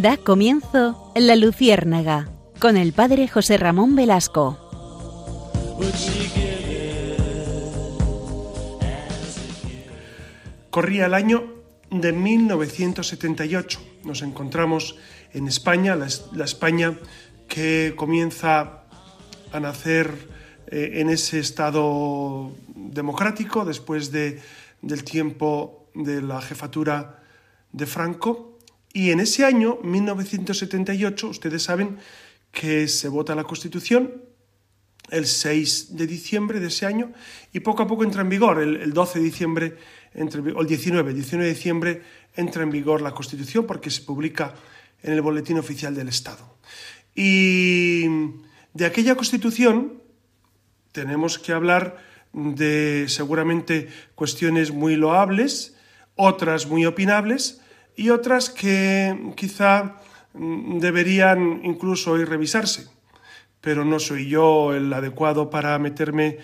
Da comienzo La Luciérnaga con el padre José Ramón Velasco. Corría el año de 1978. Nos encontramos en España, la, España que comienza a nacer eh, en ese estado democrático después de, del tiempo de la jefatura de Franco. Y en ese año, 1978, ustedes saben que se vota la Constitución el 6 de diciembre de ese año y poco a poco entra en vigor, el, 12 de diciembre, entre, o el 19, 19 de diciembre entra en vigor la Constitución porque se publica en el Boletín Oficial del Estado. Y de aquella Constitución tenemos que hablar de seguramente cuestiones muy loables, otras muy opinables y otras que quizá mm, deberían incluso ir revisarse. Pero no soy yo el adecuado para meterme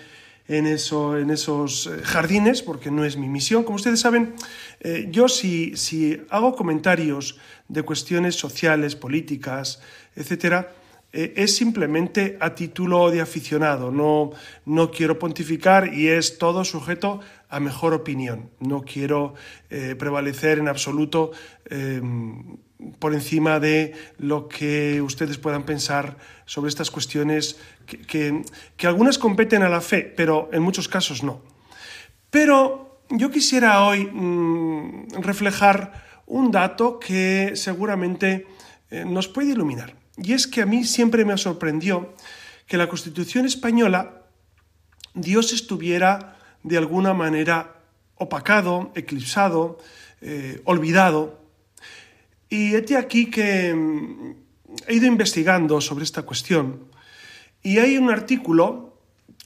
en, eso, en esos eh, jardines, porque no es mi misión. Como ustedes saben, eh, yo si, si hago comentarios de cuestiones sociales, políticas, etcétera, eh, es simplemente a título de aficionado, no, no quiero pontificar y es todo sujeto a mejor opinión. No quiero eh, prevalecer en absoluto em, por encima de lo que ustedes puedan pensar sobre estas cuestiones que, algunas competen a la fe, pero en muchos casos no. Pero yo quisiera hoy mm, reflejar un dato que seguramente eh, nos puede iluminar. Y es que a mí siempre me sorprendió que la Constitución española Dios estuviera de alguna manera opacado, eclipsado, eh, olvidado. Y he aquí que mm, he ido investigando sobre esta cuestión y hay un artículo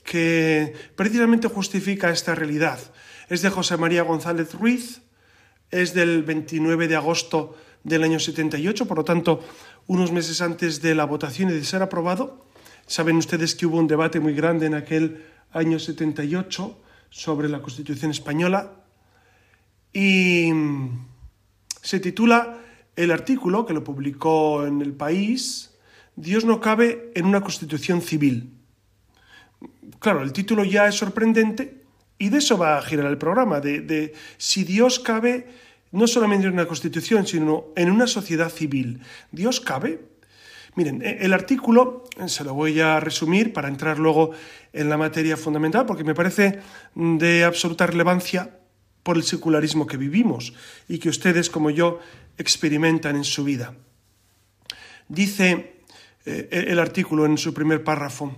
que precisamente justifica esta realidad. Es de José María González Ruiz, es del 29 de agosto del año 78, por lo tanto, unos meses antes de la votación y de ser aprobado. Saben ustedes que hubo un debate muy grande en aquel año 78 sobre la Constitución española y se titula el artículo que lo publicó en El País, Dios no cabe en una Constitución civil. Claro, el título ya es sorprendente y de eso va a girar el programa, de, de si Dios cabe no solamente en una constitución, sino en una sociedad civil. ¿Dios cabe? Miren, e, el artículo se lo voy a resumir para entrar luego en la materia fundamental, porque me parece de absoluta relevancia por el secularismo que vivimos y que ustedes, como yo, experimentan en su vida. Dice eh, el artículo en su primer párrafo,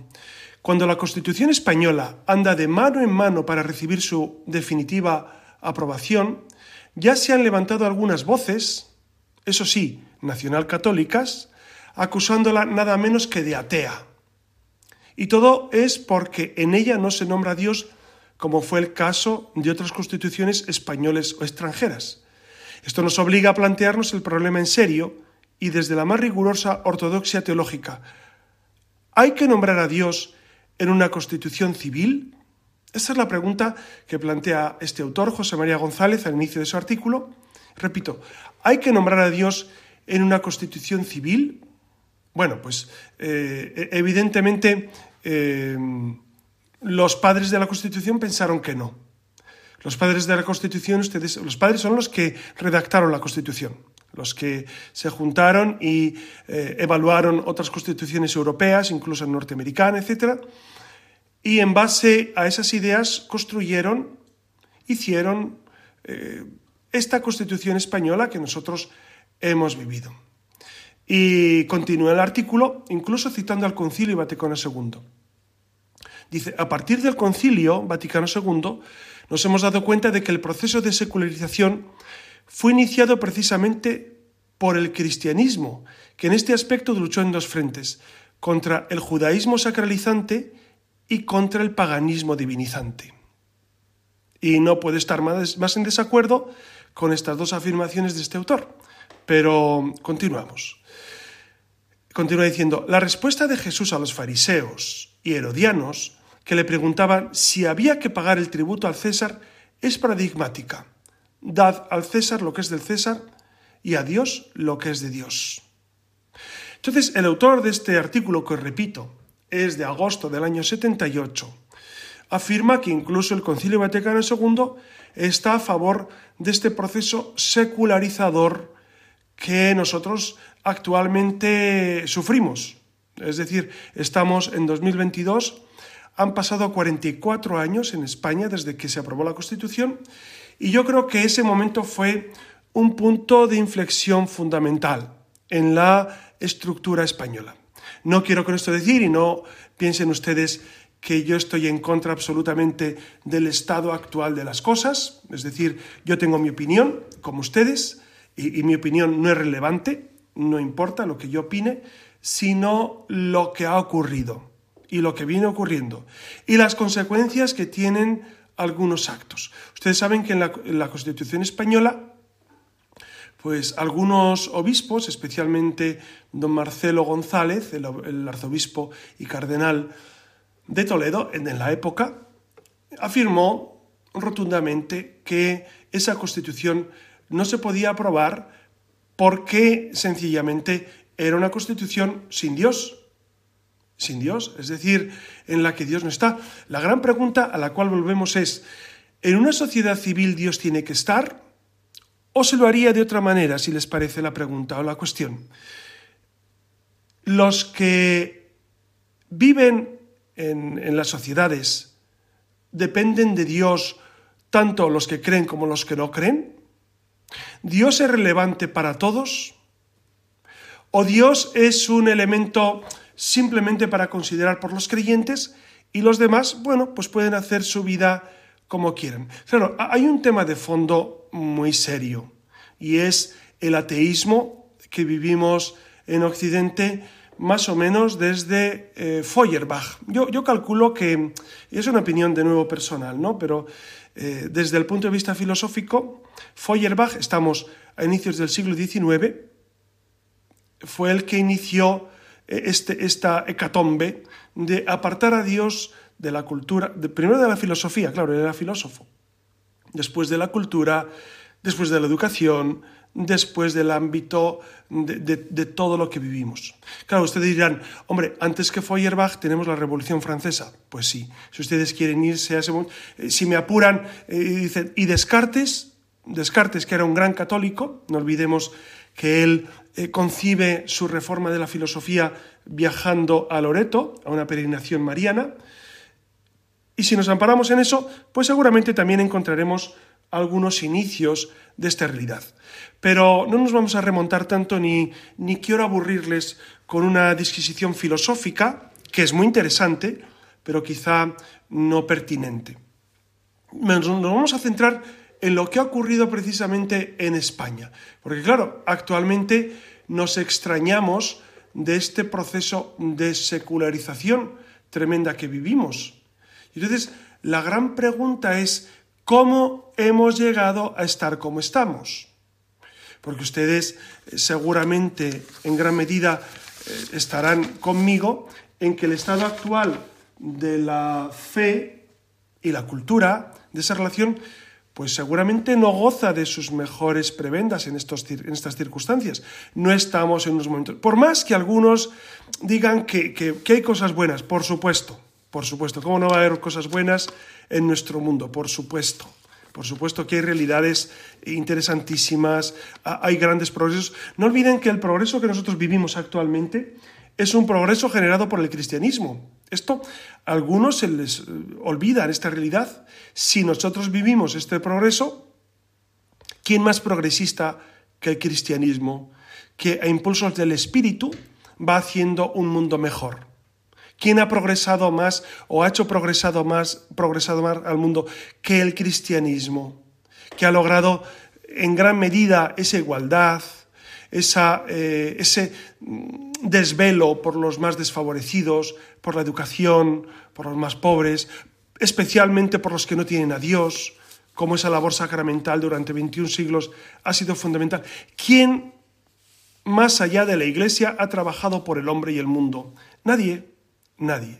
cuando la Constitución española anda de mano en mano para recibir su definitiva aprobación, ya se han levantado algunas voces, eso sí, nacional-católicas, acusándola nada menos que de atea. Y todo es porque en ella no se nombra a Dios como fue el caso de otras constituciones españoles o extranjeras. Esto nos obliga a plantearnos el problema en serio y desde la más rigurosa ortodoxia teológica. ¿Hay que nombrar a Dios en una constitución civil? Esa es la pregunta que plantea este autor, José María González, al inicio de su artículo. Repito, ¿hay que nombrar a Dios en una constitución civil? Bueno, pues eh, evidentemente eh, los padres de la Constitución pensaron que no. Los padres de la Constitución, ustedes, los padres son los que redactaron la Constitución, los que se juntaron y eh, evaluaron otras constituciones europeas, incluso norteamericana, etcétera y en base a esas ideas construyeron, hicieron esta constitución española que nosotros hemos vivido. Y continúa el artículo, incluso citando al Concilio Vaticano II. Dice, a partir del Concilio Vaticano II, nos hemos dado cuenta de que el proceso de secularización fue iniciado precisamente por el cristianismo, que en este aspecto luchó en dos frentes, contra el judaísmo sacralizante y contra el paganismo divinizante. Y no puede estar más, en desacuerdo con estas dos afirmaciones de este autor. Pero continuamos. Continúa diciendo, la respuesta de Jesús a los fariseos y herodianos que le preguntaban si había que pagar el tributo al César es paradigmática. Dad al César lo que es del César y a Dios lo que es de Dios. Entonces, el autor de este artículo, que repito, es de agosto del año 78, afirma que incluso el Concilio Vaticano II está a favor de este proceso secularizador que nosotros actualmente sufrimos. Es decir, estamos en 2022, han pasado 44 años en España desde que se aprobó la Constitución y yo creo que ese momento fue un punto de inflexión fundamental en la estructura española. No quiero con esto decir, y no piensen ustedes que yo estoy en contra absolutamente del estado actual de las cosas, es decir, yo tengo mi opinión, como ustedes, y, mi opinión no es relevante, no importa lo que yo opine, sino lo que ha ocurrido y lo que viene ocurriendo y las consecuencias que tienen algunos actos. Ustedes saben que en la, Constitución española, pues algunos obispos, especialmente don Marcelo González, el arzobispo y cardenal de Toledo en la época afirmó rotundamente que esa constitución no se podía aprobar porque sencillamente era una constitución sin Dios. Sin Dios, es decir, en la que Dios no está. La gran pregunta a la cual volvemos es, ¿en una sociedad civil Dios tiene que estar? ¿O se lo haría de otra manera, si les parece la pregunta o la cuestión? Los que viven en, las sociedades dependen de Dios tanto los que creen como los que no creen? ¿Dios es relevante para todos? ¿O Dios es un elemento simplemente para considerar por los creyentes y los demás, bueno, pues pueden hacer su vida como quieran? Claro, hay un tema de fondo muy serio y es el ateísmo que vivimos en Occidente más o menos desde eh, Feuerbach. Yo, yo, calculo que, es una opinión de nuevo personal, ¿no? pero eh, desde el punto de vista filosófico, Feuerbach, estamos a inicios del siglo XIX, fue el que inició eh, este, esta hecatombe de apartar a Dios de la cultura, primero de la filosofía, claro, él era filósofo, después de la cultura, después de la educación, después del ámbito de, todo lo que vivimos. Claro, ustedes dirán, hombre, antes que Feuerbach tenemos la Revolución Francesa. Pues sí, si ustedes quieren irse a ese momento, eh, si me apuran eh, y dicen, y Descartes, Descartes, que era un gran católico, no olvidemos que él eh, concibe su reforma de la filosofía viajando a Loreto, a una peregrinación mariana, y si nos amparamos en eso, pues seguramente también encontraremos algunos inicios de esta realidad. Pero no nos vamos a remontar tanto ni, ni quiero aburrirles con una disquisición filosófica, que es muy interesante, pero quizá no pertinente. Nos vamos a centrar en lo que ha ocurrido precisamente en España. Porque claro, actualmente nos extrañamos de este proceso de secularización tremenda que vivimos. Entonces, la gran pregunta es, ¿Cómo hemos llegado a estar como estamos? Porque ustedes eh, seguramente en gran medida eh, estarán conmigo en que el estado actual de la fe y la cultura de esa relación pues seguramente no goza de sus mejores prebendas en, estos, en estas circunstancias. No estamos en unos momentos... Por más que algunos digan que, que hay cosas buenas, por supuesto, por supuesto. ¿Cómo no va a haber cosas buenas en nuestro mundo? Por supuesto. Por supuesto que hay realidades interesantísimas, hay grandes progresos. No olviden que el progreso que nosotros vivimos actualmente es un progreso generado por el cristianismo. Esto a algunos se les eh, olvida en esta realidad. Si nosotros vivimos este progreso, ¿quién más progresista que el cristianismo, que a impulsos del espíritu va haciendo un mundo mejor? ¿Quién ha progresado más o ha hecho progresado más, progresado más al mundo que el cristianismo? Que ha logrado en gran medida esa igualdad, esa, eh, ese desvelo por los más desfavorecidos, por la educación, por los más pobres, especialmente por los que no tienen a Dios, como esa labor sacramental durante 21 siglos ha sido fundamental. ¿Quién más allá de la Iglesia ha trabajado por el hombre y el mundo? Nadie. Nadie.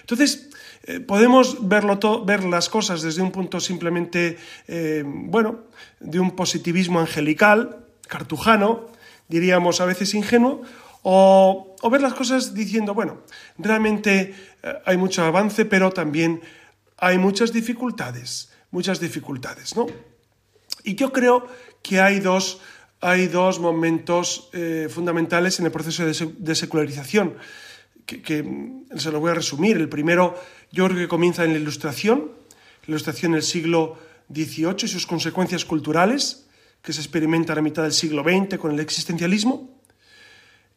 Entonces, eh, podemos verlo ver las cosas desde un punto simplemente, eh, bueno, de un positivismo angelical, cartujano, diríamos a veces ingenuo, o, ver las cosas diciendo, bueno, realmente eh, hay mucho avance, pero también hay muchas dificultades, muchas dificultades, ¿no? Y yo creo que hay dos, hay dos momentos fundamentales en el proceso de, secularización, que, se lo voy a resumir. El primero, yo creo que comienza en la Ilustración, la Ilustración del siglo XVIII y sus consecuencias culturales, que se experimenta a la mitad del siglo XX con el existencialismo.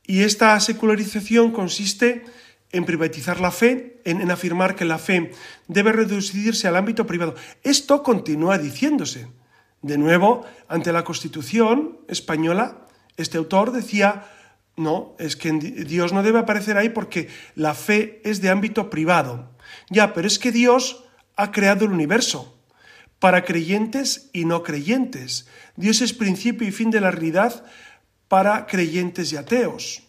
Y esta secularización consiste en privatizar la fe, en, afirmar que la fe debe reducirse al ámbito privado. Esto continúa diciéndose. De nuevo, ante la Constitución española, este autor decía, no, es que Dios no debe aparecer ahí porque la fe es de ámbito privado. Ya, pero es que Dios ha creado el universo para creyentes y no creyentes. Dios es principio y fin de la realidad para creyentes y ateos.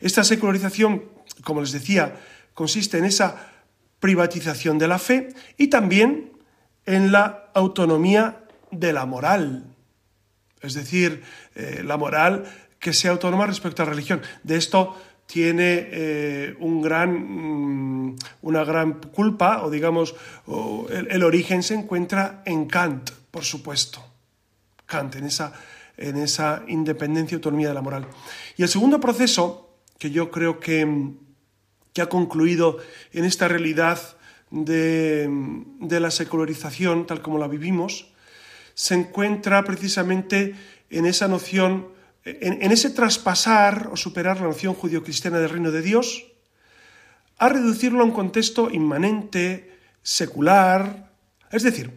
Esta secularización, como les decía, consiste en esa privatización de la fe y también en la autonomía de la moral. Es decir, eh, la moral que sea autónoma respecto a la religión. De esto tiene eh, un gran, mm, una gran culpa, o digamos, el, origen se encuentra en Kant, por supuesto. Kant, en esa, en esa independencia y autonomía de la moral. Y el segundo proceso, que yo creo que, que ha concluido en esta realidad de, de la secularización, tal como la vivimos, se encuentra precisamente en esa noción en, ese traspasar o superar la noción judio-cristiana del reino de Dios, a reducirlo a un contexto inmanente, secular, es decir,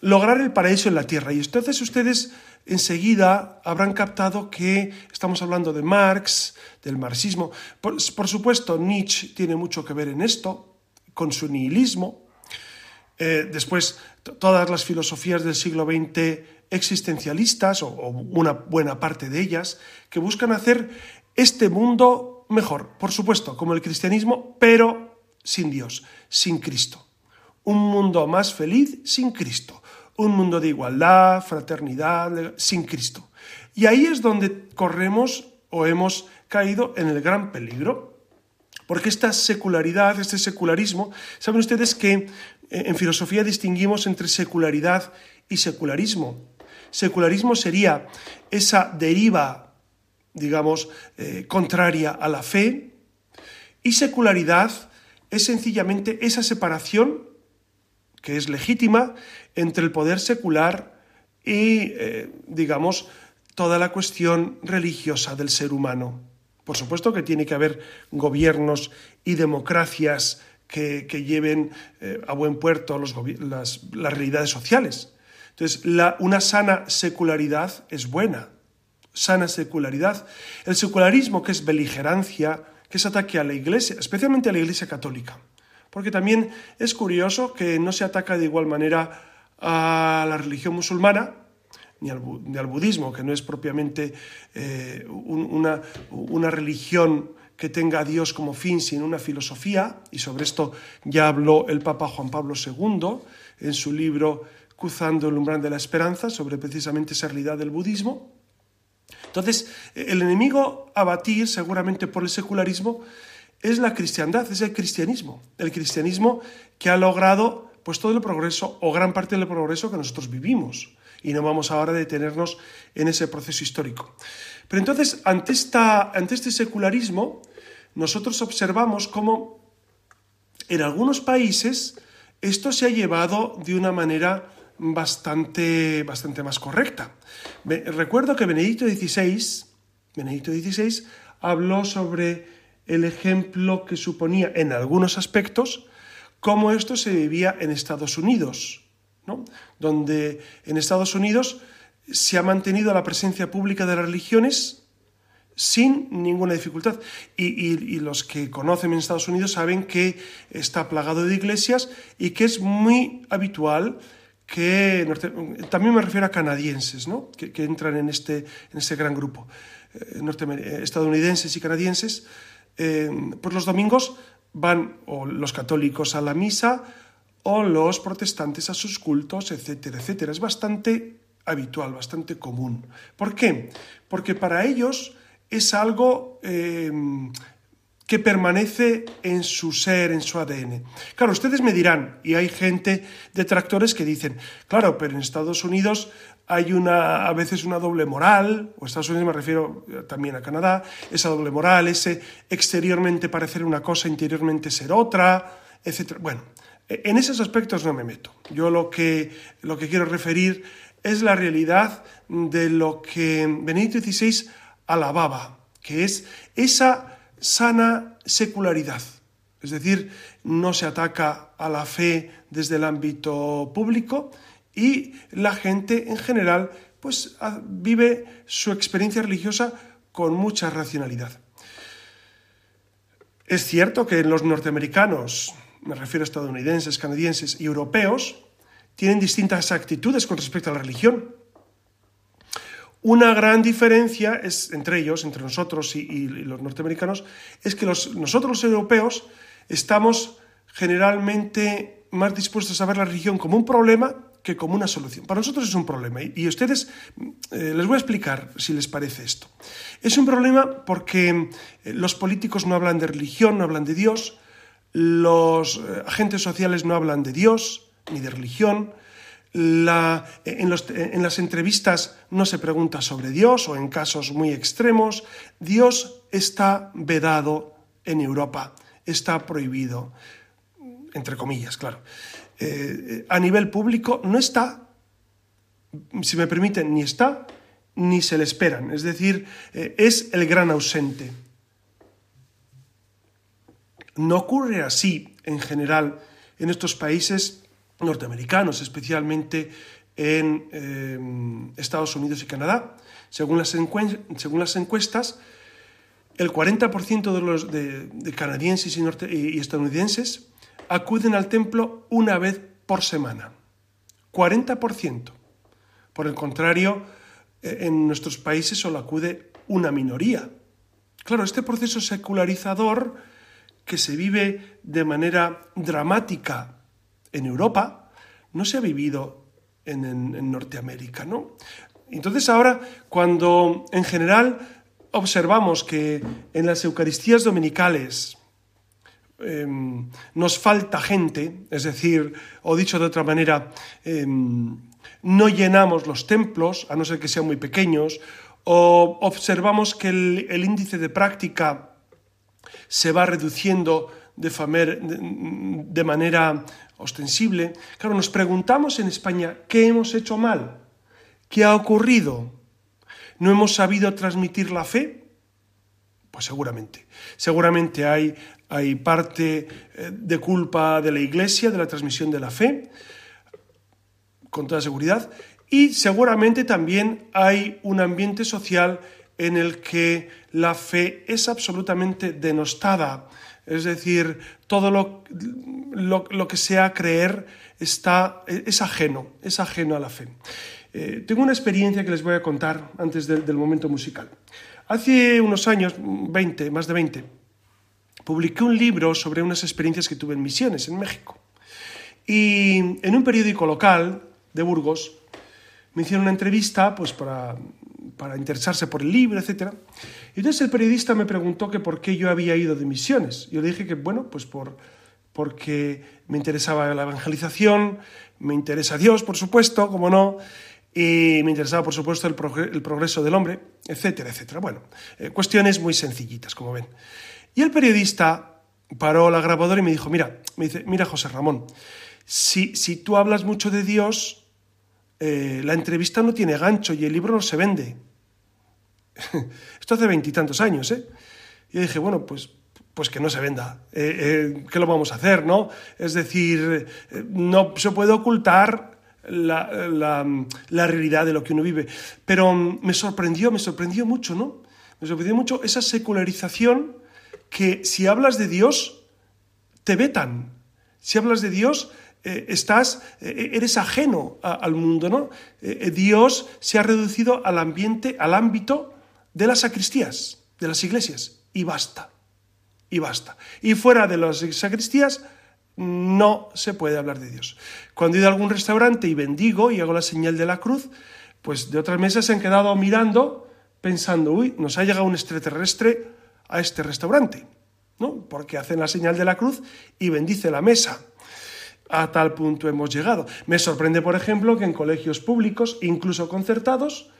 lograr el paraíso en la tierra. Y entonces ustedes enseguida habrán captado que estamos hablando de Marx, del marxismo. Por, supuesto, Nietzsche tiene mucho que ver en esto, con su nihilismo. Eh, después, todas las filosofías del siglo XX existencialistas, o, una buena parte de ellas, que buscan hacer este mundo mejor, por supuesto, como el cristianismo, pero sin Dios, sin Cristo. Un mundo más feliz sin Cristo. Un mundo de igualdad, fraternidad, sin Cristo. Y ahí es donde corremos o hemos caído en el gran peligro. Porque esta secularidad, este secularismo, saben ustedes que en filosofía distinguimos entre secularidad y secularismo. Secularismo sería esa deriva, digamos, eh, contraria a la fe, y secularidad es sencillamente esa separación, que es legítima, entre el poder secular y, eh, digamos, toda la cuestión religiosa del ser humano. Por supuesto que tiene que haber gobiernos y democracias que, lleven eh, a buen puerto las realidades sociales, entonces, una sana secularidad es buena, sana secularidad. El secularismo, que es beligerancia, que es ataque a la Iglesia, especialmente a la Iglesia católica, porque también es curioso que no se ataca de igual manera a la religión musulmana, ni al, budismo, que no es propiamente eh, una, una religión que tenga a Dios como fin, sino una filosofía, y sobre esto ya habló el Papa Juan Pablo II en su libro cruzando el umbral de la esperanza, sobre precisamente esa realidad del budismo. Entonces, el enemigo a batir, seguramente por el secularismo, es la cristiandad, es el cristianismo. El cristianismo que ha logrado pues todo el progreso o gran parte del progreso que nosotros vivimos. Y no vamos ahora a detenernos en ese proceso histórico. Pero entonces, ante, esta, ante este secularismo, nosotros observamos cómo en algunos países esto se ha llevado de una manera bastante, bastante más correcta. Recuerdo que Benedicto XVI, Benedicto XVI habló sobre el ejemplo que suponía en algunos aspectos cómo esto se vivía en Estados Unidos, ¿no? donde en Estados Unidos se ha mantenido la presencia pública de las religiones sin ninguna dificultad. Y, y, los que conocen en Estados Unidos saben que está plagado de iglesias y que es muy habitual que también me refiero a canadienses, ¿no? que, entran en este, en este gran grupo, eh, eh, estadounidenses y canadienses, pues los domingos van o los católicos a la misa o los protestantes a sus cultos, etcétera, etcétera. Es bastante habitual, bastante común. ¿Por qué? Porque para ellos es algo eh, que permanece en su ser, en su ADN. Claro, ustedes me dirán, y hay gente detractores que dicen, claro, pero en Estados Unidos hay una, a veces una doble moral, o Estados Unidos me refiero también a Canadá, esa doble moral, ese exteriormente parecer una cosa, interiormente ser otra, etc. Bueno, en esos aspectos no me meto. Yo lo que, lo que quiero referir es la realidad de lo que Benedicto XVI alababa, que es esa sana secularidad. Es decir, no se ataca a la fe desde el ámbito público y la gente en general pues vive su experiencia religiosa con mucha racionalidad. Es cierto que los norteamericanos, me refiero a estadounidenses, canadienses y europeos, tienen distintas actitudes con respecto a la religión. Una gran diferencia es entre ellos, entre nosotros y, los norteamericanos, es que nosotros los europeos estamos generalmente más dispuestos a ver la religión como un problema que como una solución. Para nosotros es un problema y, ustedes eh, les voy a explicar si les parece esto. Es un problema porque eh, los políticos no hablan de religión, no hablan de Dios, los eh, agentes sociales no hablan de Dios ni de religión, en, las entrevistas no se pregunta sobre Dios o en casos muy extremos. Dios está vedado en Europa, está prohibido, entre comillas, claro. Eh, a nivel público no está, si me permiten, ni está ni se le esperan. Es decir, eh, es el gran ausente. No ocurre así en general en estos países norteamericanos, especialmente en eh, Estados Unidos y Canadá. Según las, según las encuestas, el 40% de los de, canadienses y, estadounidenses acuden al templo una vez por semana. 40%. Por el contrario, eh, en nuestros países solo acude una minoría. Claro, este proceso secularizador que se vive de manera dramática en Europa no se ha vivido en, Norteamérica, ¿no? Entonces ahora, cuando en general observamos que en las Eucaristías dominicales em, nos falta gente, es decir, o dicho de otra manera, em, no llenamos los templos, a no ser que sean muy pequeños, o observamos que el, índice de práctica se va reduciendo de, de manera ostensible. Claro, nos preguntamos en España, ¿qué hemos hecho mal? ¿Qué ha ocurrido? ¿No hemos sabido transmitir la fe? Pues seguramente. Seguramente hay, hay parte eh, de culpa de la Iglesia, de la transmisión de la fe, con toda seguridad. Y seguramente también hay un ambiente social en el que la fe es absolutamente denostada, es decir, todo lo, lo, que sea creer está, es ajeno, es ajeno a la fe. Eh, tengo una experiencia que les voy a contar antes del momento musical. Hace unos años, 20, más de 20, publiqué un libro sobre unas experiencias que tuve en misiones en México. Y en un periódico local de Burgos me hicieron una entrevista pues, para para interesarse por el libro, etc. Y entonces el periodista me preguntó que por qué yo había ido de misiones. Yo le dije que, bueno, pues por, porque me interesaba la evangelización, me interesa Dios, por supuesto, como no, y me interesaba, por supuesto, el, progreso del hombre, etcétera, etcétera. Bueno, eh, cuestiones muy sencillitas, como ven. Y el periodista paró la grabadora y me dijo, mira, mira José Ramón, si, si tú hablas mucho de Dios, eh, la entrevista no tiene gancho y el libro no se vende. Esto hace veintitantos años, ¿eh? Y dije, bueno, pues, pues que no se venda. Eh, eh, ¿Qué lo vamos a hacer, no? Es decir, no se puede ocultar la, la, realidad de lo que uno vive. Pero mm, me sorprendió, me sorprendió mucho, ¿no? Me sorprendió mucho esa secularización que si hablas de Dios, te vetan. Si hablas de Dios, eh, estás, eh, eres ajeno al mundo, ¿no? Eh, Dios se ha reducido al ambiente, al ámbito de las sacristías, de las iglesias, y basta, y basta. Y fuera de las sacristías no se puede hablar de Dios. Cuando he ido a algún restaurante y bendigo y hago la señal de la cruz, pues de otras mesas se han quedado mirando, pensando, uy, nos ha llegado un extraterrestre a este restaurante, ¿no? Porque hacen la señal de la cruz y bendice la mesa. A tal punto hemos llegado. Me sorprende, por ejemplo, que en colegios públicos, incluso concertados,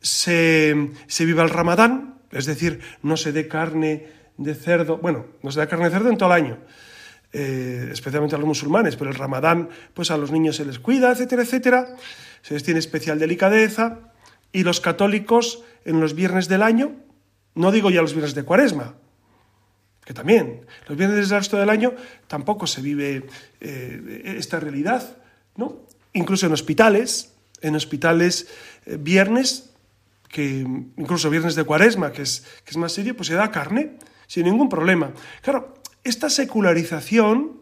se, se viva el ramadán, es decir, no se dé carne de cerdo, bueno, no se da carne de cerdo en todo el año, eh, especialmente a los musulmanes, pero el ramadán, pues a los niños se les cuida, etcétera, etcétera, se les tiene especial delicadeza, y los católicos en los viernes del año, no digo ya los viernes de cuaresma, que también, los viernes del resto del año tampoco se vive eh, esta realidad, ¿no? Incluso en hospitales, en hospitales eh, viernes, que incluso viernes de cuaresma, que es, que es más serio, pues se da carne, sin ningún problema. Claro, esta secularización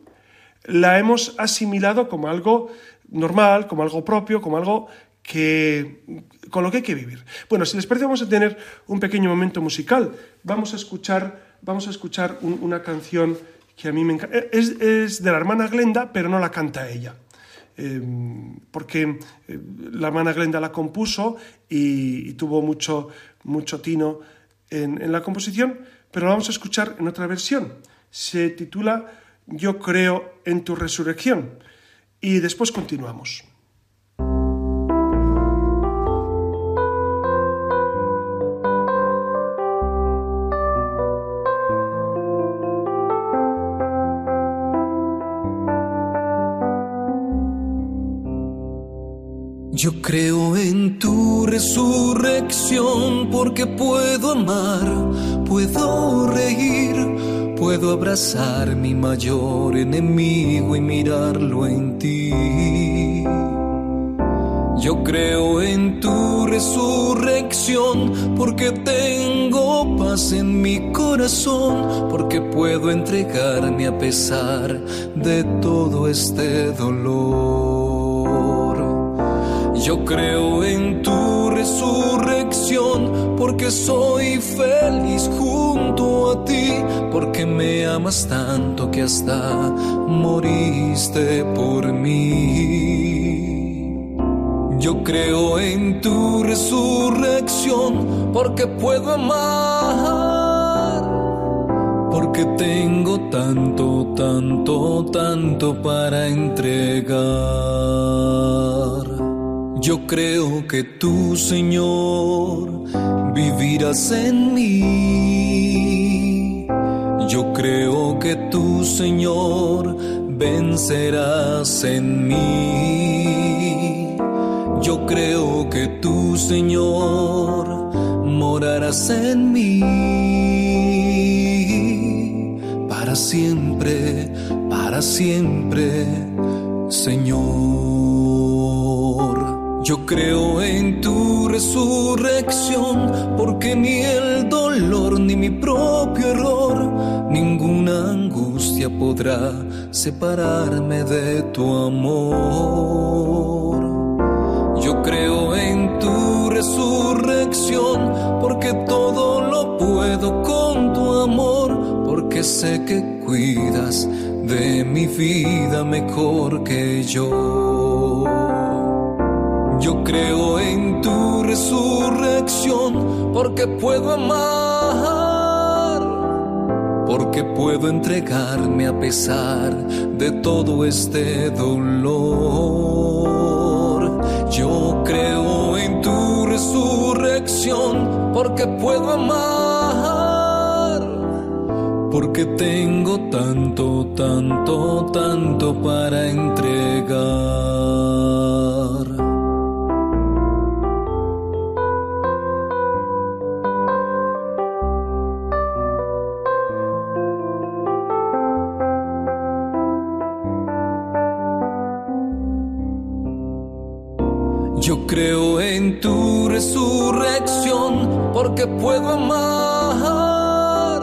la hemos asimilado como algo normal, como algo propio, como algo que con lo que hay que vivir. Bueno, si les parece vamos a tener un pequeño momento musical. Vamos a escuchar, vamos a escuchar una canción que a mí me encanta. Es, de la hermana Glenda, pero no la canta ella. Em, porque eh, la hermana Glenda la compuso y, tuvo mucho, mucho tino en, en la composición, pero la vamos a escuchar en otra versión se titula Yo creo en tu resurrección. Y después continuamos. Yo creo en tu resurrección porque puedo amar, puedo reír Puedo abrazar mi mayor enemigo y mirarlo en ti. Yo creo en tu resurrección porque tengo paz en mi corazón, porque puedo entregarme a pesar de todo este dolor. Yo creo en tu resurrección porque soy feliz junto a ti porque me amas tanto que hasta moriste por mí. Yo creo en tu resurrección porque puedo amar, porque tengo tanto, tanto, tanto para entregar. Yo creo que tú, Señor, vivirás en mí yo creo que tú, Señor, vencerás en mí. Yo creo que tú, Señor, morarás en mí. Para siempre, para siempre, Señor. Yo creo en tu resurrección, porque ni el dolor ni mi propio error ninguna angustia podrá separarme de tu amor. Yo creo en tu resurrección porque todo lo puedo con tu amor, porque sé que cuidas de mi vida mejor que yo. Yo creo en tu resurrección porque puedo amar porque puedo entregarme a pesar de todo este dolor. Yo creo en tu resurrección porque puedo amar, porque tengo tanto, tanto, tanto para entregar. Resurrección porque puedo amar,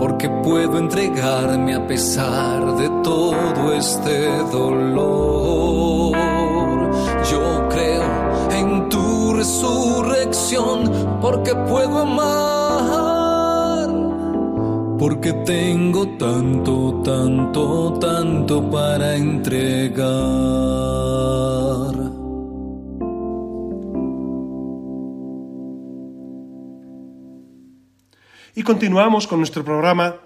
porque puedo entregarme a pesar de todo este dolor. Yo creo en tu resurrección porque puedo amar, porque tengo tanto, tanto, tanto para entregar. Y continuamos con nuestro programa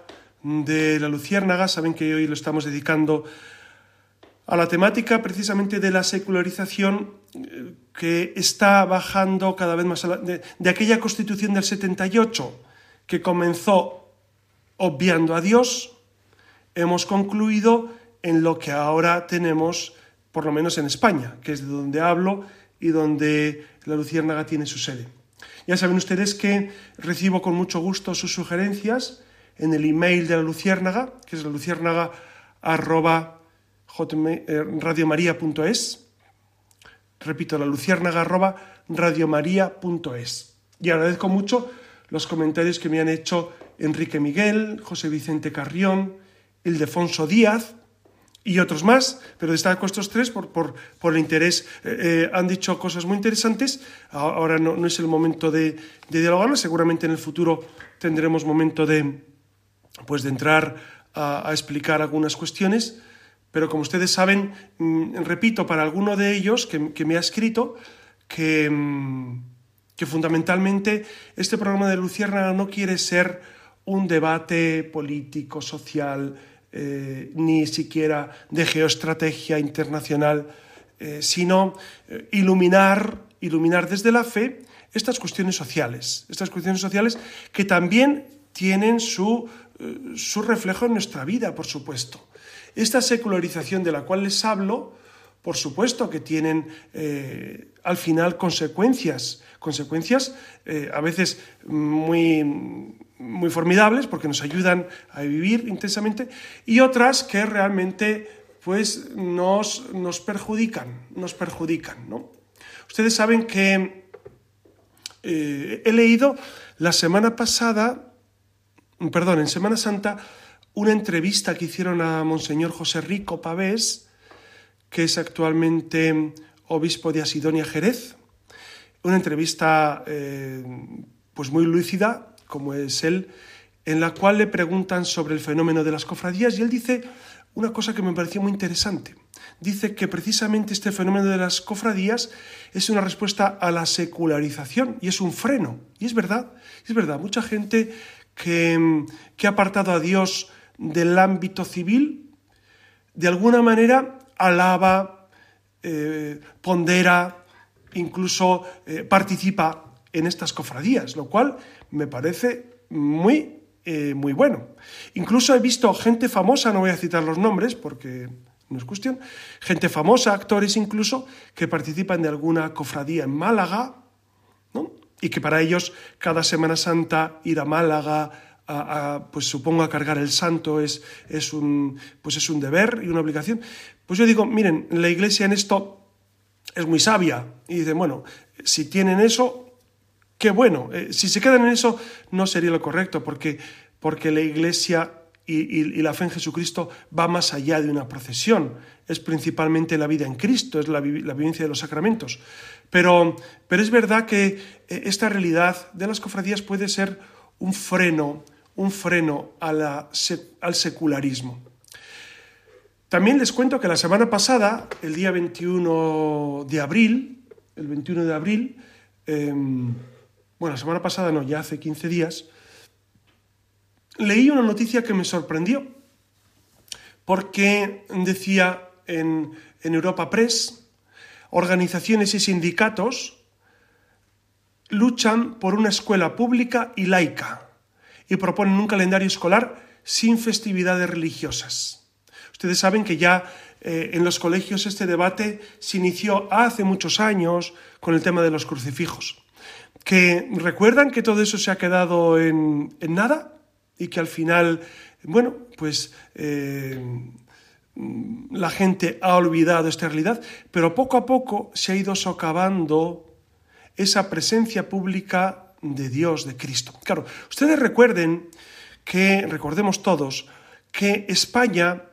de la Luciérnaga. Saben que hoy lo estamos dedicando a la temática precisamente de la secularización eh, que está bajando cada vez más de, de aquella constitución del 78 que comenzó obviando a Dios, hemos concluido en lo que ahora tenemos, por lo menos en España, que es de donde hablo y donde la Luciérnaga tiene su sede. Ya saben ustedes que recibo con mucho gusto sus sugerencias en el email de la Luciérnaga, que es la luciérnaga eh, radiomaria.es. Repito, la luciérnaga arroba. Y agradezco mucho los comentarios que me han hecho Enrique Miguel, José Vicente Carrión, Ildefonso Díaz y otros más, pero destaco estos tres por, por, por el interés. Eh, eh, han dicho cosas muy interesantes. Ahora no, es el momento de, de dialogar, seguramente en el futuro tendremos momento de, pues, de entrar a, explicar algunas cuestiones pero como ustedes saben, mm, repito, para alguno de ellos que, me ha escrito, que, mm, que, fundamentalmente este programa de Lucierna no quiere ser un debate político, social, eh, ni siquiera de geoestrategia internacional, eh, sino eh, iluminar, iluminar desde la fe estas cuestiones sociales, estas cuestiones sociales que también tienen su, su reflejo en nuestra vida, por supuesto. Esta secularización de la cual les hablo, por supuesto que tienen al final consecuencias, consecuencias a veces muy, muy formidables porque nos ayudan a vivir intensamente y otras que realmente pues, nos, nos perjudican, nos perjudican. ¿no? Ustedes saben que eh, he leído la semana pasada, perdón, en Semana Santa, una entrevista que hicieron a Monseñor José Rico Pavés, que es actualmente obispo de Asidonia Jerez. Una entrevista eh, pues muy lúcida, como es él, en la cual le preguntan sobre el fenómeno de las cofradías y él dice una cosa que me pareció muy interesante. Dice que precisamente este fenómeno de las cofradías es una respuesta a la secularización y es un freno. Y es verdad, es verdad, mucha gente que, que ha apartado a Dios del ámbito civil, de alguna manera alaba, eh, pondera, incluso eh, participa en estas cofradías, lo cual me parece muy, eh, muy bueno. Incluso he visto gente famosa, no voy a citar los nombres porque no es cuestión, gente famosa, actores incluso, que participan de alguna cofradía en Málaga, ¿no? y que para ellos cada Semana Santa ir a Málaga, pues supongo a cargar el santo es, es, un, pues es un deber y una obligación. Pues yo digo, miren, la iglesia en esto es muy sabia y dice, bueno, si tienen eso, qué bueno. Eh, si se quedan en eso, no sería lo correcto, porque, porque la iglesia y, la fe en Jesucristo va más allá de una procesión. Es principalmente la vida en Cristo, es la, vivencia de los sacramentos. Pero, pero es verdad que eh, esta realidad de las cofradías puede ser un freno un freno al secularismo. También les cuento que la semana pasada, el día 21 de abril, el 21 de abril, em, bueno, la semana pasada no, ya hace 15 días, leí una noticia que me sorprendió, porque decía en, Europa Press, organizaciones y sindicatos luchan por una escuela pública y laica y proponen un calendario escolar sin festividades religiosas. Ustedes saben que ya eh, en los colegios este debate se inició hace muchos años con el tema de los crucifijos. Que recuerdan que todo eso se ha quedado en, nada y que al final, bueno, pues eh, la gente ha olvidado esta realidad, pero poco a poco se ha ido socavando esa presencia pública de Dios, de Cristo. Claro, ustedes recuerden que, recordemos todos, que España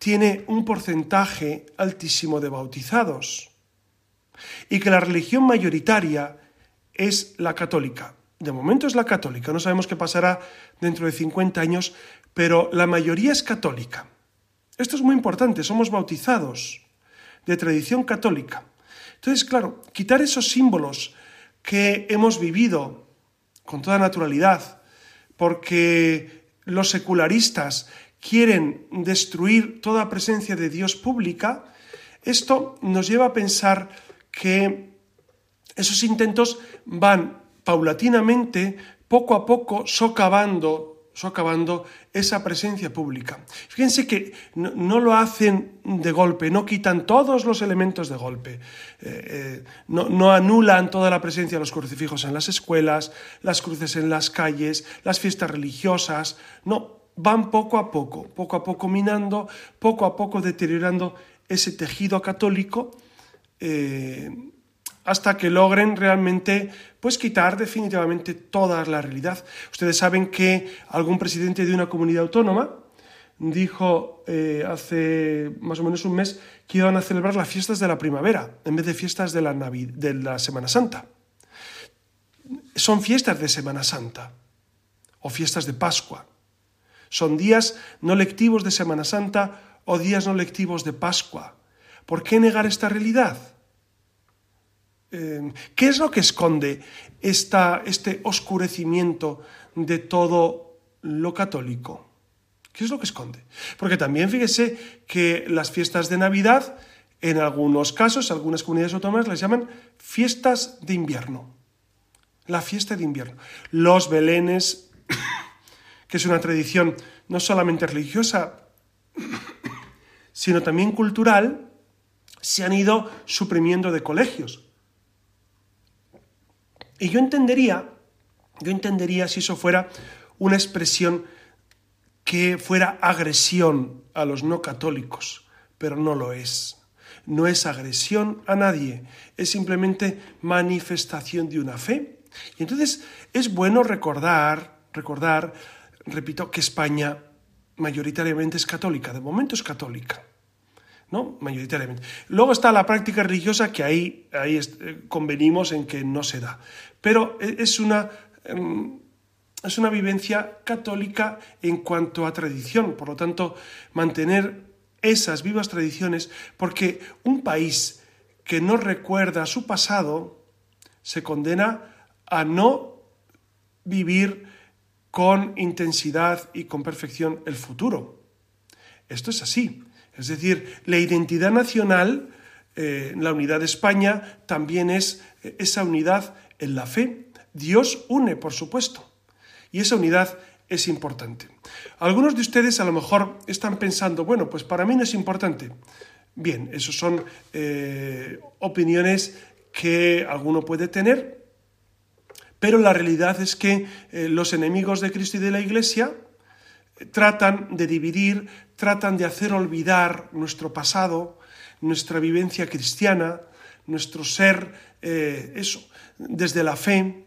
tiene un porcentaje altísimo de bautizados y que la religión mayoritaria es la católica. De momento es la católica, no sabemos qué pasará dentro de 50 años, pero la mayoría es católica. Esto es muy importante, somos bautizados de tradición católica. Entonces, claro, quitar esos símbolos que hemos vivido con toda naturalidad porque los secularistas quieren destruir toda presencia de Dios pública, esto nos lleva a pensar que esos intentos van paulatinamente, poco a poco, socavando socavando esa presencia pública. Fíjense que no, lo hacen de golpe, no quitan todos los elementos de golpe, eh, eh, no, anulan toda la presencia de los crucifijos en las escuelas, las cruces en las calles, las fiestas religiosas, no, van poco a poco, poco a poco minando, poco a poco deteriorando ese tejido católico. Eh, hasta que logren realmente pues quitar definitivamente toda la realidad. Ustedes saben que algún presidente de una comunidad autónoma dijo eh, hace más o menos un mes que iban a celebrar las fiestas de la primavera en vez de fiestas de la, de la Semana Santa. Son fiestas de Semana Santa o fiestas de Pascua. Son días no lectivos de Semana Santa o días no lectivos de Pascua. ¿Por qué negar esta realidad? Eh, ¿Qué es lo que esconde este oscurecimiento de todo lo católico? ¿Qué es lo que esconde? Porque también fíjese que las fiestas de Navidad, en algunos casos, algunas comunidades autónomas las llaman fiestas de invierno. La fiesta de invierno. Los belenes, que es una tradición no solamente religiosa, sino también cultural, se han ido suprimiendo de colegios. Y yo entendería, yo entendería si eso fuera una expresión que fuera agresión a los no católicos, pero no lo es. No es agresión a nadie, es simplemente manifestación de una fe. Y entonces es bueno recordar, recordar, repito, que España mayoritariamente es católica, de momento es católica. ¿No? Mayoritariamente. Luego está la práctica religiosa que ahí, ahí eh, convenimos en que no se da. Pero e, es una, em, es una vivencia católica en cuanto a tradición. Por lo tanto, mantener esas vivas tradiciones, porque un país que no recuerda su pasado se condena a no vivir con intensidad y con perfección el futuro. Esto es así. Es decir, la identidad nacional, eh, la unidad de España, también es eh, esa unidad en la fe. Dios une, por supuesto, y esa unidad es importante. Algunos de ustedes a lo mejor están pensando, bueno, pues para mí no es importante. Bien, esas son eh, opiniones que alguno puede tener, pero la realidad es que los enemigos de Cristo y de la Iglesia tratan de dividir, tratan de hacer olvidar nuestro pasado, nuestra vivencia cristiana, nuestro ser, eh, eso, desde la fe,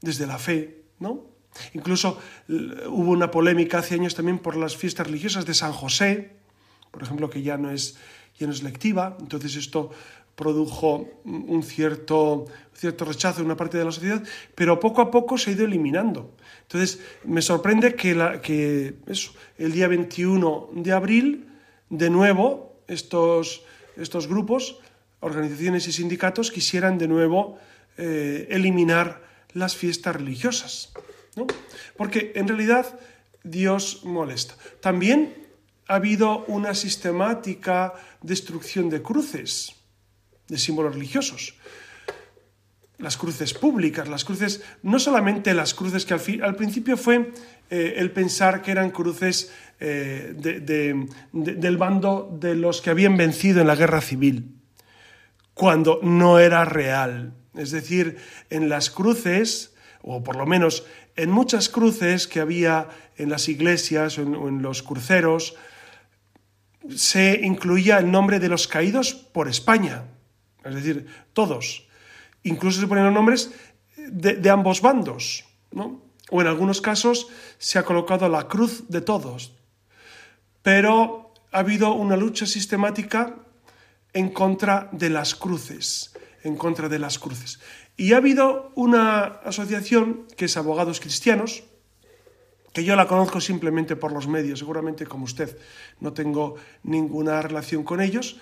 desde la fe, ¿no? Incluso hubo una polémica hace años también por las fiestas religiosas de San José, por ejemplo, que ya no es, ya no es lectiva, entonces esto produjo un cierto, cierto rechazo en una parte de la sociedad, pero poco a poco se ha ido eliminando. Entonces, me sorprende que, la, que el día 21 de abril, de nuevo, estos, estos grupos, organizaciones y sindicatos quisieran de nuevo eh, eliminar las fiestas religiosas. Porque en realidad Dios molesta. También ha habido una sistemática destrucción de cruces de símbolos religiosos. Las cruces públicas, las cruces, no solamente las cruces que al, principio fue eh, el pensar que eran cruces eh, del bando de los que habían vencido en la guerra civil, cuando no era real. Es decir, en las cruces, o por lo menos en muchas cruces que había en las iglesias o en los cruceros, se incluía el nombre de los caídos por España, es decir, todos. Incluso se ponen nombres de, ambos bandos, ¿no? O en algunos casos se ha colocado la cruz de todos. Pero ha habido una lucha sistemática en contra de las cruces, en contra de las cruces. Y ha habido una asociación que es Abogados Cristianos, que yo la conozco simplemente por los medios, seguramente como usted no tengo ninguna relación con ellos,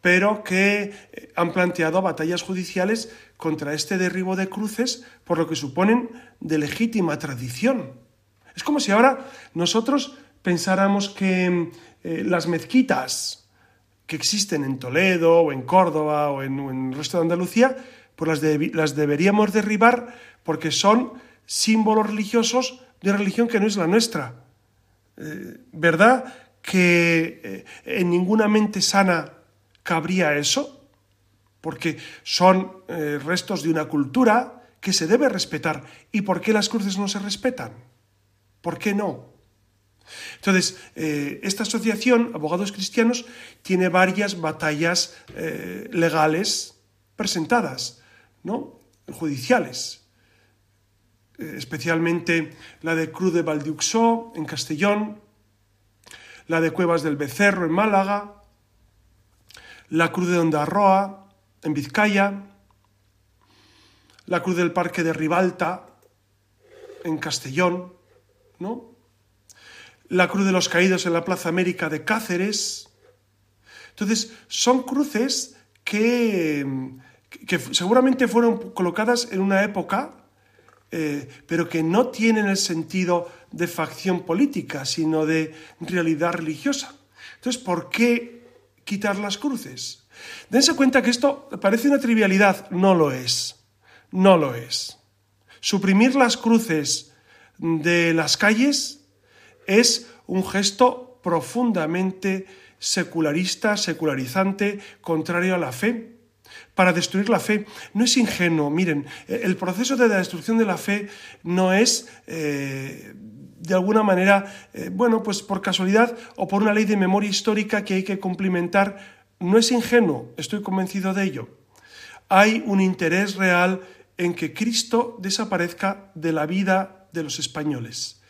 pero que eh, han planteado batallas judiciales contra este derribo de cruces por lo que suponen de legítima tradición. Es como si ahora nosotros pensáramos que eh, las mezquitas que existen en Toledo o en Córdoba o en, el resto de Andalucía, pues las, las deberíamos derribar porque son símbolos religiosos de una religión que no es la nuestra. Eh, ¿Verdad que en ninguna mente sana cabría eso? Porque son restos de una cultura que se debe respetar. ¿Y por qué las cruces no se respetan? ¿Por qué no? Entonces, eh, esta asociación, Abogados Cristianos, tiene varias batallas eh, legales presentadas, ¿no? judiciales, eh, especialmente la de Cruz de Valdiuxó en Castellón, la de Cuevas del Becerro en Málaga, la Cruz de Ondarroa en Vizcaya, la Cruz del Parque de Ribalta en Castellón, ¿no? la Cruz de los Caídos en la Plaza América de Cáceres. Entonces, son cruces que, que seguramente fueron colocadas en una época, eh, pero que no tienen el sentido de facción política, sino de realidad religiosa. Entonces, ¿por qué quitar las cruces? Dense cuenta que esto parece una trivialidad, no lo es, no lo es. Suprimir las cruces de las calles es un gesto profundamente secularista, secularizante, contrario a la fe. Para destruir la fe no es ingenuo. Miren, el proceso de la destrucción de la fe no es eh, de alguna manera, eh, bueno, pues por casualidad o por una ley de memoria histórica que hay que cumplimentar. No es ingenuo, estoy convencido de ello. Hay un interés real en que Cristo desaparezca de la vida de los españoles.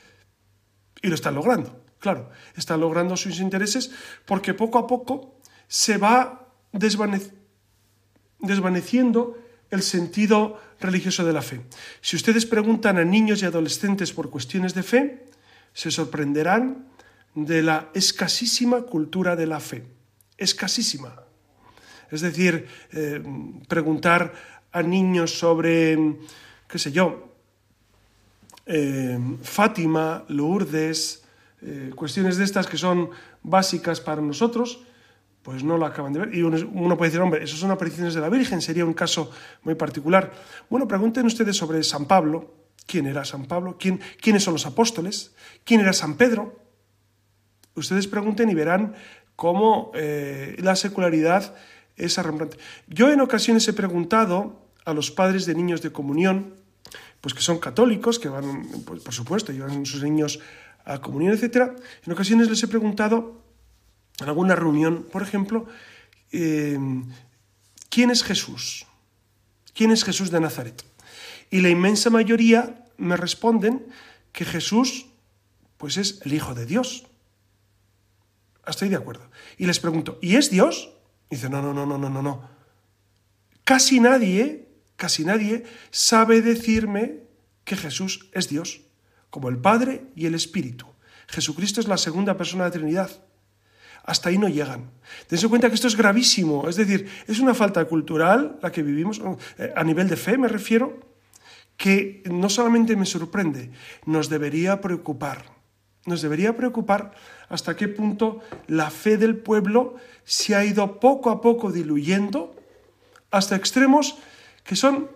Y lo están logrando, claro, están logrando sus intereses porque poco a poco se va desvaneciendo el sentido religioso de la fe. Si ustedes preguntan a niños y adolescentes por cuestiones de fe, se sorprenderán de la escasísima cultura de la fe. Escasísima. Es decir, eh, preguntar a niños sobre, qué sé yo, eh, Fátima, Lourdes, eh, cuestiones de estas que son básicas para nosotros, pues no lo acaban de ver. Y uno, puede decir, hombre, eso son apariciones de la Virgen, sería un caso muy particular. Bueno, pregunten ustedes sobre San Pablo. ¿Quién era San Pablo? ¿Quién, ¿Quiénes son los apóstoles? ¿Quién era San Pedro? Ustedes pregunten y verán cómo eh, la secularidad es arrembrante. Yo en ocasiones he preguntado a los padres de niños de comunión, pues que son católicos, que van, pues, por supuesto, llevan sus niños a comunión, etc. En ocasiones les he preguntado, en alguna reunión, por ejemplo, eh, ¿quién es Jesús? ¿Quién es Jesús de Nazaret? Y la inmensa mayoría me responden que Jesús, pues es el Hijo de Dios. Estoy de acuerdo. Y les pregunto, ¿y es Dios? Y dice, no, no, no, no, no, no, no. Casi nadie casi nadie sabe decirme que Jesús es Dios, como el Padre y el Espíritu. Jesucristo es la segunda persona de la Trinidad. Hasta ahí no llegan. Dense cuenta que esto es gravísimo, es decir, es una falta cultural la que vivimos, eh, a nivel de fe me refiero, que no solamente me sorprende, nos debería preocupar. Nos debería preocupar hasta qué punto la fe del pueblo se ha ido poco a poco diluyendo hasta extremos que son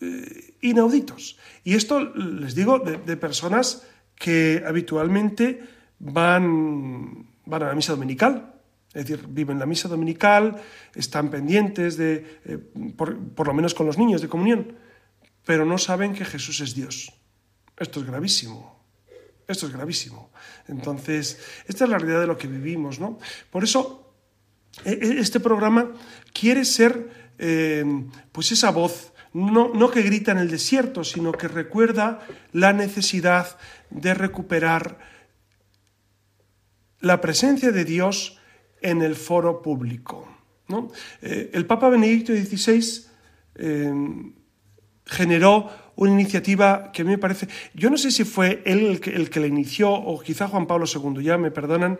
eh, inauditos. Y esto les digo de, personas que habitualmente van, van a la misa dominical. Es decir, viven la misa dominical, están pendientes de, eh, por, lo menos con los niños de comunión, pero no saben que Jesús es Dios. Esto es gravísimo. Esto es gravísimo. Entonces, esta es la realidad de lo que vivimos, ¿no? Por eso, e, e, este programa quiere ser eh, pues esa voz, no, no que grita en el desierto, sino que recuerda la necesidad de recuperar la presencia de Dios en el foro público. ¿no? Eh, el Papa Benedicto XVI eh, generó una iniciativa que a mí me parece, yo no sé si fue él el que, la inició o quizá Juan Pablo II, ya me perdonan,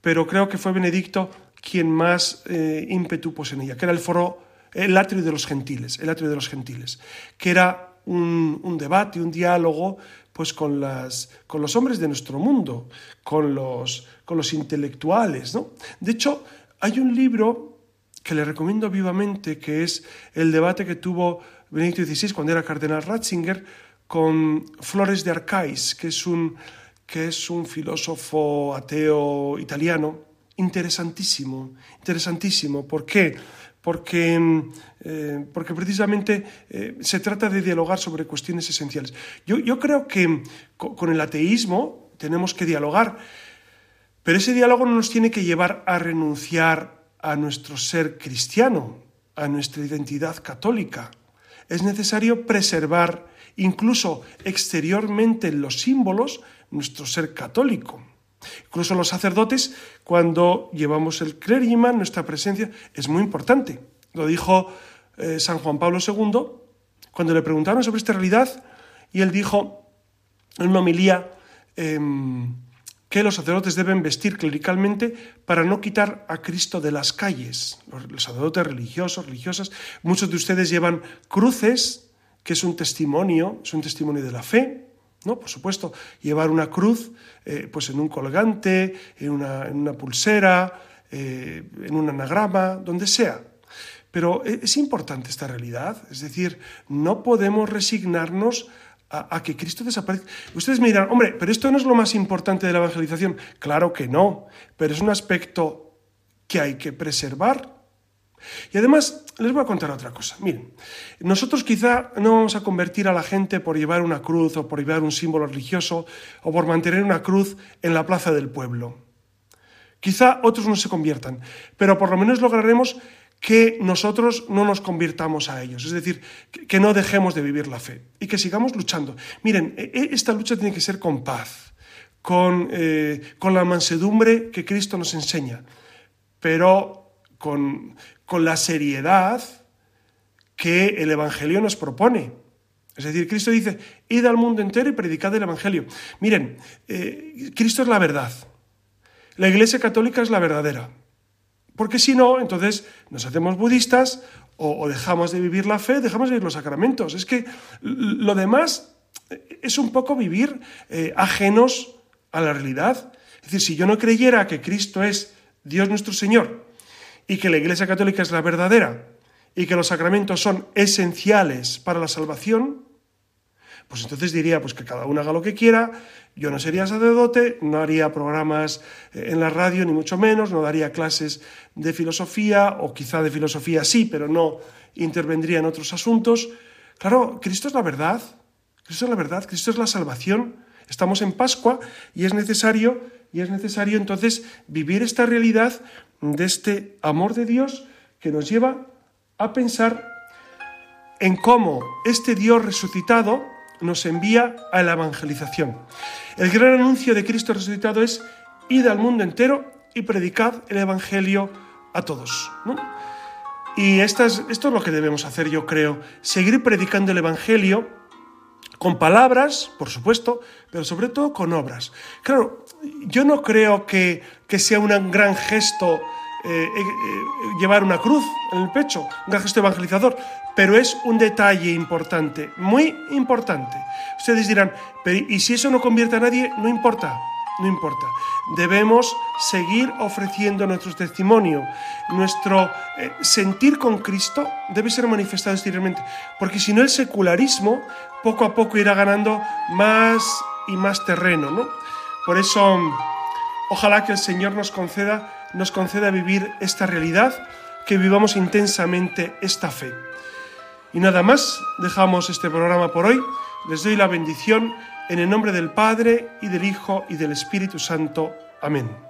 pero creo que fue Benedicto quien más ímpetu puso en ella, que era el foro el atrio de los gentiles, el atrio de los gentiles, que era un, debate, un diálogo pues con, las, con los hombres de nuestro mundo, con los, con los intelectuales. ¿no? De hecho, hay un libro que le recomiendo vivamente, que es el debate que tuvo Benedicto XVI cuando era cardenal Ratzinger con Flores de Arcais, que es un, que es un filósofo ateo italiano, interesantísimo, interesantísimo. ¿Por qué? Porque, eh, porque precisamente eh, se trata de dialogar sobre cuestiones esenciales. Yo, yo creo que con el ateísmo tenemos que dialogar, pero ese diálogo no nos tiene que llevar a renunciar a nuestro ser cristiano, a nuestra identidad católica. Es necesario preservar, incluso exteriormente en los símbolos, nuestro ser católico. Incluso los sacerdotes, cuando llevamos el clériman, nuestra presencia es muy importante. Lo dijo eh, San Juan Pablo II cuando le preguntaron sobre esta realidad y él dijo en una homilía em, que los sacerdotes deben vestir clericalmente para no quitar a Cristo de las calles. Los sacerdotes religiosos, religiosas, muchos de ustedes llevan cruces, que es un testimonio, es un testimonio de la fe, ¿no? Por supuesto, llevar una cruz eh, pues en un colgante, en una, pulsera, eh, en un anagrama, donde sea. Pero e, es importante esta realidad, es decir, no podemos resignarnos a, que Cristo desaparezca. Ustedes me dirán, hombre, pero esto no es lo más importante de la evangelización. Claro que no, pero es un aspecto que hay que preservar. Y además, les voy a contar otra cosa. Miren, nosotros quizá no vamos a convertir a la gente por llevar una cruz o por llevar un símbolo religioso o por mantener una cruz en la plaza del pueblo. Quizá otros no se conviertan, pero por lo menos lograremos que nosotros no nos convirtamos a ellos, es decir, que no dejemos de vivir la fe y que sigamos luchando. Miren, e, e, esta lucha tiene que ser con paz, con, eh, con la mansedumbre que Cristo nos enseña, pero con, con la seriedad que el Evangelio nos propone. Es decir, Cristo dice, id al mundo entero y predicad el Evangelio. Miren, eh, Cristo es la verdad. La Iglesia Católica es la verdadera. Porque si no, entonces nos hacemos budistas o, dejamos de vivir la fe, dejamos de vivir los sacramentos. Es que lo demás es un poco vivir eh, ajenos a la realidad. Es decir, si yo no creyera que Cristo es Dios nuestro Señor y que la Iglesia Católica es la verdadera y que los sacramentos son esenciales para la salvación, pues entonces diría pues que cada uno haga lo que quiera, yo no sería sacerdote, no haría programas eh, en la radio, ni mucho menos, no daría clases de filosofía, o quizá de filosofía sí, pero no intervendría en otros asuntos. Claro, Cristo es la verdad, Cristo es la verdad, Cristo es la salvación. Estamos en Pascua y es necesario, y es necesario entonces vivir esta realidad de este amor de Dios que nos lleva a pensar en cómo este Dios resucitado nos envía a la evangelización. El gran anuncio de Cristo resucitado es id al mundo entero y predicad el Evangelio a todos. Y esto es, esto es lo que debemos hacer, yo creo, seguir predicando el Evangelio con palabras, por supuesto, pero sobre todo con obras. Claro, yo no creo que, que sea un gran gesto eh, eh, llevar una cruz en el pecho, un gran gesto evangelizador, pero es un detalle importante, muy importante. Ustedes dirán, pero ¿y si eso no convierte a nadie? No importa, no importa. Debemos seguir ofreciendo nuestro testimonio. Nuestro eh, sentir con Cristo debe ser manifestado exteriormente, porque si no el secularismo poco a poco irá ganando más y más terreno. ¿no? Por eso, ojalá que el Señor nos conceda, nos conceda vivir esta realidad, que vivamos intensamente esta fe. Y nada más, dejamos este programa por hoy. Les doy la bendición en el nombre del Padre y del Hijo y del Espíritu Santo. Amén.